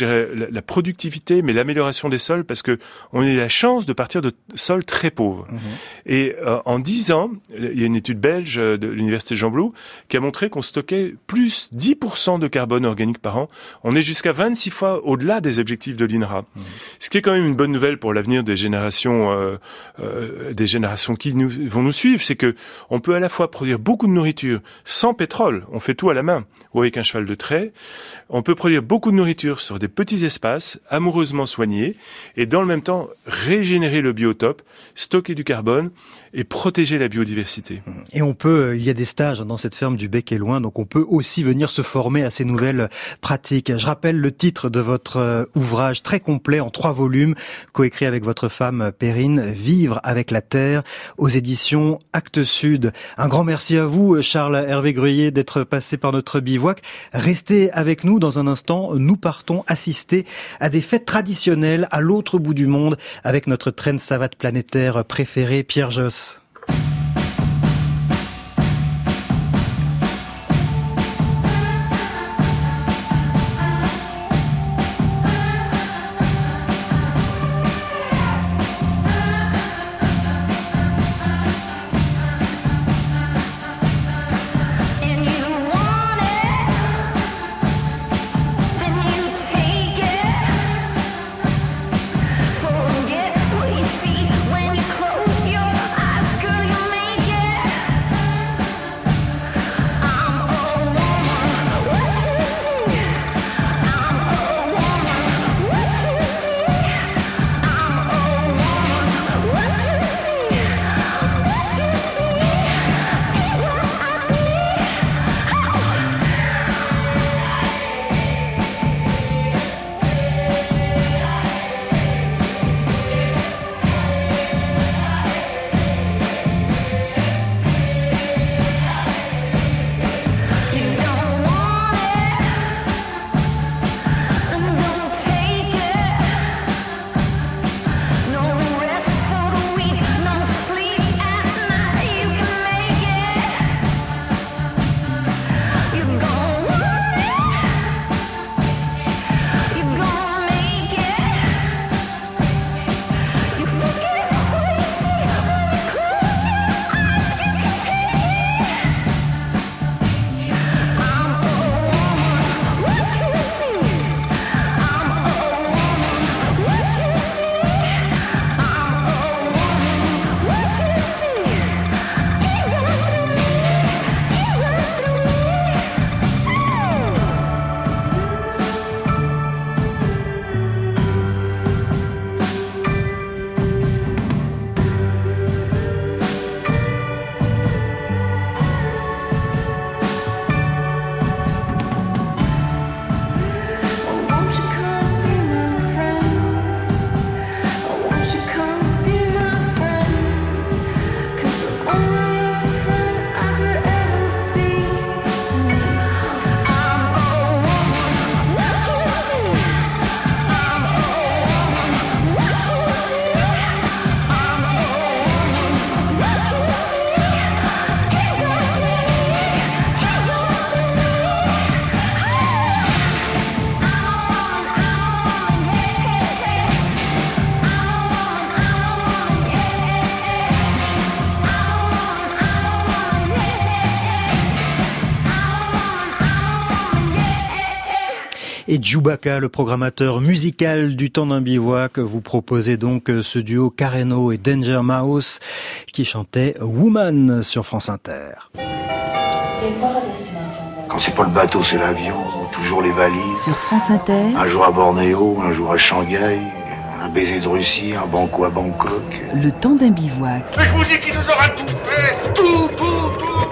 H: la, productivité, mais l'amélioration des sols, parce que on a eu la chance de partir de sols très pauvres. Mhm. Et euh, en 10 ans, il y a une étude belge de l'université Jean Blou qui a montré qu'on stockait plus 10% de carbone organique par an. On est jusqu'à 26 fois au-delà des objectifs de l'INRA. Mhm. Ce qui est quand même une bonne nouvelle pour l'avenir des générations, euh, euh, des générations qui nous, vont nous suivre, c'est que on peut à la fois produire beaucoup de nourriture sans pétrole, on fait tout à la main, ou avec un cheval de trait. On peut produire beaucoup de nourriture sur des petits espaces amoureusement soignés et dans le même temps régénérer le biotope, stocker du carbone et protéger la biodiversité.
O: Et on peut, euh, il y a des stages dans cette ferme du Bec et Loin, donc on peut aussi venir se former à ces nouvelles pratiques. Je rappelle le titre de votre euh, ouvrage très complet en trois volumes, coécrit avec votre femme Perrine, Vivre avec la terre, aux éditions Actes Sud. Un grand merci à vous, Charles Hervé Gruyer, d'être passé par notre bivouac. Restez avec nous dans un instant. Nous partons assister à des fêtes traditionnelles à l'autre bout du monde avec notre traîne savate planétaire préférée, Pierre Josse. Et Djoubaka, le programmateur musical du temps d'un bivouac. Vous proposez donc ce duo Carreno et Danger Mouse qui chantait Woman sur France Inter.
P: Quand c'est pas le bateau, c'est l'avion, toujours les valises.
F: Sur France Inter?
P: Un jour à Bornéo, un jour à Shanghai, un baiser de Russie, un banco à Bangkok.
F: Le temps d'un bivouac.
P: Mais je vous dis qu'il nous aura tout fait Tout, tout, tout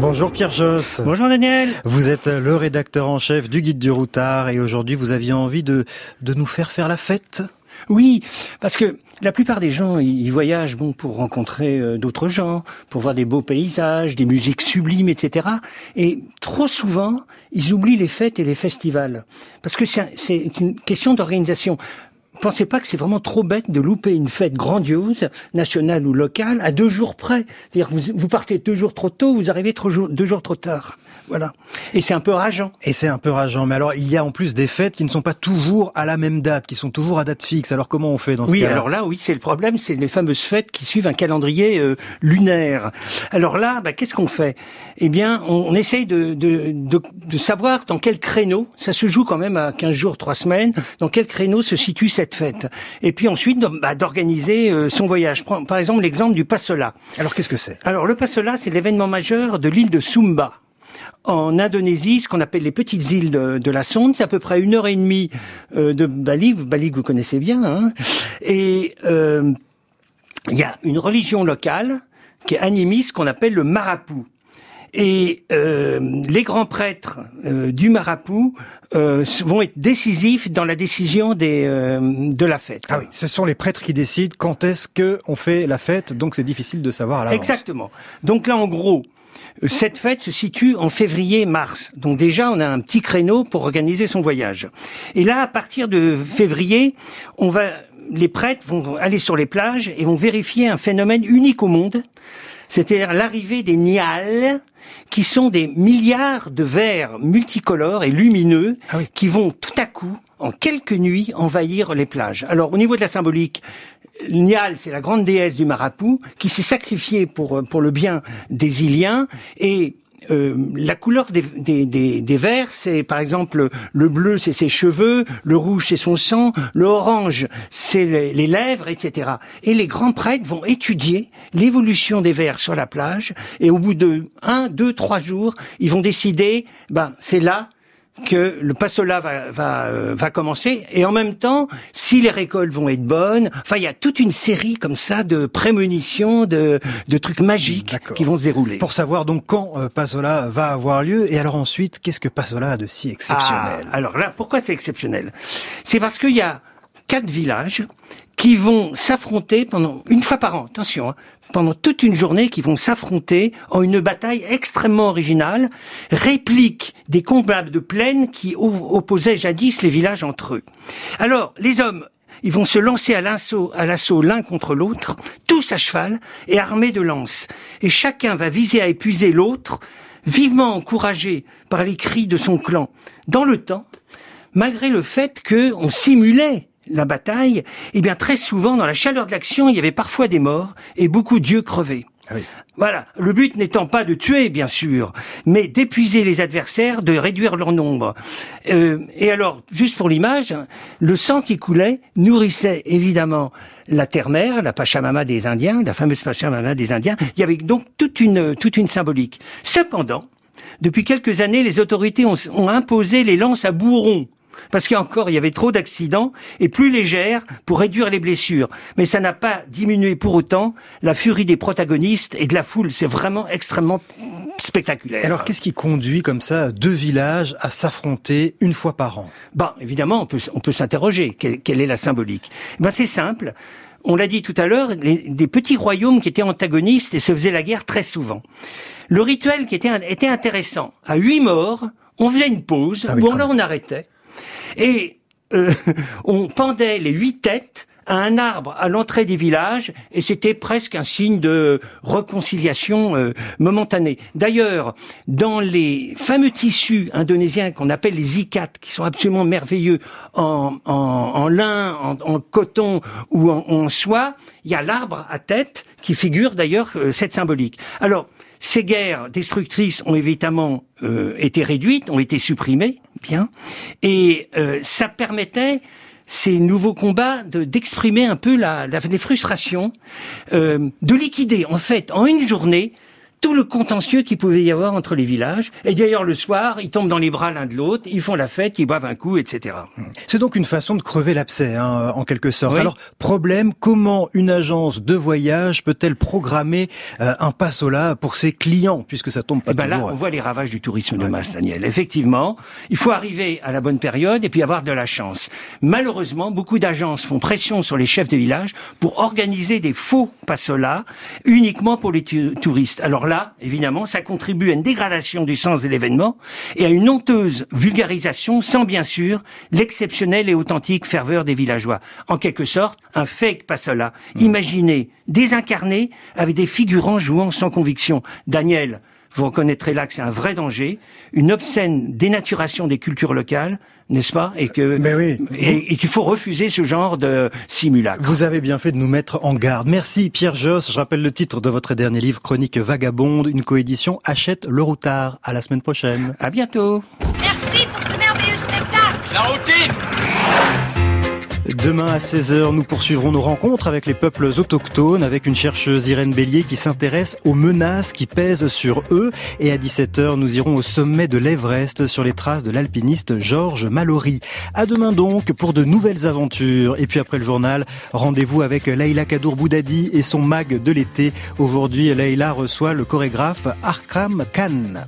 O: Bonjour Pierre Josse.
Q: Bonjour Daniel.
O: Vous êtes le rédacteur en chef du Guide du Routard et aujourd'hui vous aviez envie de, de nous faire faire la fête?
Q: Oui, parce que la plupart des gens, ils voyagent bon pour rencontrer euh, d'autres gens, pour voir des beaux paysages, des musiques sublimes, etc. Et trop souvent, ils oublient les fêtes et les festivals. Parce que c'est une question d'organisation pensez pas que c'est vraiment trop bête de louper une fête grandiose, nationale ou locale, à deux jours près? C'est-à-dire vous, vous partez deux jours trop tôt, vous arrivez trois jours, deux jours trop tard. Voilà. Et c'est un peu rageant.
O: Et c'est un peu rageant. Mais alors, il y a en plus des fêtes qui ne sont pas toujours à la même date, qui sont toujours à date fixe. Alors, comment on fait dans ce
Q: oui,
O: cas-là?
Q: Oui, alors là, oui, c'est le problème, c'est les fameuses fêtes qui suivent un calendrier euh, lunaire. Alors là, bah, qu'est-ce qu'on fait? Eh bien, on, on essaye de, de, de, de, savoir dans quel créneau, ça se joue quand même à 15 jours, 3 semaines, dans quel créneau se situe cette fête. Et puis ensuite, bah, d'organiser euh, son voyage. Par exemple, l'exemple du Passola.
O: Alors, qu'est-ce que c'est?
Q: Alors, le Passola, c'est l'événement majeur de l'île de Sumba. en Indonésie, ce qu'on appelle les petites îles de, la Sonde. C'est à peu près une heure et demie euh, de Bali. Bali, vous connaissez bien. Hein et euh, il y a une religion locale qui est animiste qu'on appelle le Marapu. Et euh, les grands prêtres euh, du Marapu euh, vont être décisifs dans la décision des, de la fête.
E: Ah oui, ce sont les prêtres qui décident quand est-ce qu'on fait la fête, donc c'est difficile de savoir à l'avance.
Q: Exactement. Donc là, en gros, cette fête se situe en février-mars. Donc déjà, on a un petit créneau pour organiser son voyage. Et là, à partir de février, on va, les prêtres vont aller sur les plages et vont vérifier un phénomène unique au monde c'est-à-dire l'arrivée des nials, qui sont des milliards de vers multicolores et lumineux, ah qui vont tout à coup, en quelques nuits, envahir les plages. Alors, au niveau de la symbolique, Nial, c'est la grande déesse du Marapu, qui s'est sacrifiée pour, pour le bien des Iliens, et euh, la couleur des, des, des, vers, c'est par exemple le bleu, c'est ses cheveux, le rouge, c'est son sang, l'orange, c'est les, lèvres, etc. Et les grands prêtres vont étudier l'évolution des vers sur la plage, et au bout de un, deux, trois jours, ils vont décider, ben c'est là que le passola va, va, euh, va commencer. Et en même temps, si les récoltes vont être bonnes, enfin il y a toute une série comme ça de prémonitions, de, de trucs magiques qui vont se dérouler.
E: Pour savoir donc quand euh, Passola va avoir lieu et alors ensuite, qu'est-ce que Passola a de si exceptionnel?
Q: Ah, Alors là, pourquoi c'est exceptionnel? C'est parce qu'il y a quatre villages qui vont s'affronter pendant une fois par an. Attention, hein, pendant toute une journée qui vont s'affronter en une bataille extrêmement originale, réplique des combats de plaine qui opposaient jadis les villages entre eux. Alors, les hommes ils vont se lancer à l'assaut, à l'assaut l'un contre l'autre, tous à cheval et armés de lances. Et chacun va viser à épuiser l'autre, vivement encouragé par les cris de son clan. Dans le temps, malgré le fait qu'on simulait la bataille, eh bien très souvent dans la chaleur de l'action, il y avait parfois des morts et beaucoup d'yeux crevés. Ah voilà, le but n'étant pas de tuer, bien sûr, mais d'épuiser les adversaires, de réduire leur nombre. Euh, et alors, juste pour l'image, le sang qui coulait nourrissait évidemment la terre-mère, la Pachamama des Indiens, la fameuse Pachamama des Indiens. Il y avait donc toute une, toute une symbolique. Cependant, depuis quelques années, les autorités ont, ont imposé les lances à bourron parce qu'encore il y avait trop d'accidents et plus légères pour réduire les blessures. Mais ça n'a pas diminué pour autant la furie des protagonistes et de la foule. C'est vraiment extrêmement spectaculaire.
E: Alors qu'est-ce qui conduit comme ça deux villages à s'affronter une fois par an?
Q: Bon, évidemment, on peut, on peut s'interroger. Quelle, est la symbolique? Ben, C'est simple. On l'a dit tout à l'heure, des petits royaumes qui étaient antagonistes et se faisaient la guerre très souvent. Le rituel qui était, était intéressant. À huit morts, on faisait une pause, ah bon là on arrêtait. Et euh, on pendait les huit têtes à un arbre à l'entrée des villages et c'était presque un signe de réconciliation euh, momentanée. D'ailleurs, dans les fameux tissus indonésiens qu'on appelle les ikat, qui sont absolument merveilleux en lin, en, coton ou en, soie, il y a l'arbre à tête qui figure d'ailleurs euh, cette symbolique. Alors, ces guerres destructrices ont évidemment euh, été réduites, ont été supprimées, bien, et euh, ça permettait ces nouveaux combats d'exprimer un peu la, la, frustrations, euh, de liquider en fait en une journée tout le contentieux qu'il pouvait y avoir entre les villages. Et d'ailleurs, le soir, ils tombent dans les bras l'un de l'autre, ils font la fête, ils boivent un coup, etc.
E: C'est donc une façon de crever l'abcès, hein, en quelque sorte. Alors, problème, comment une agence de voyage peut-elle programmer euh, un passola pour ses clients, puisque ça tombe pas
Q: eh ben Là, on voit les ravages du tourisme de masse, Daniel. Effectivement, il faut arriver à la bonne période et puis avoir de la chance. Malheureusement, beaucoup d'agences font pression sur les chefs de village pour organiser des faux passolas uniquement pour les touristes. Alors là, évidemment, ça contribue à une dégradation du sens de l'événement et à une honteuse vulgarisation sans bien sûr l'exceptionnelle et authentique ferveur des villageois. En quelque sorte, un fake passola. Mmh. Imaginez, désincarné, avec des figurants jouant sans conviction. Daniel, vous reconnaîtrez là que c'est un vrai danger, une obscène dénaturation des cultures locales, n'est-ce pas Et que et, qu'il faut refuser ce genre de simulacre.
E: Vous avez bien fait de nous mettre en garde. Merci Pierre Josse. Je rappelle le titre de votre dernier livre, Chronique vagabonde, une coédition. Achète le routard. À la semaine prochaine.
Q: À bientôt.
R: Merci pour ce merveilleux spectacle.
S: La routine
E: Demain à 16h, nous poursuivrons nos rencontres avec les peuples autochtones, avec une chercheuse Irène Bélier qui s'intéresse aux menaces qui pèsent sur eux. Et à 17h, nous irons au sommet de l'Everest sur les traces de l'alpiniste Georges Mallory. À demain donc pour de nouvelles aventures. Et puis après le journal, rendez-vous avec Leïla Kadour Boudadi et son mag de l'été. Aujourd'hui, Leïla reçoit le chorégraphe Arkram Khan.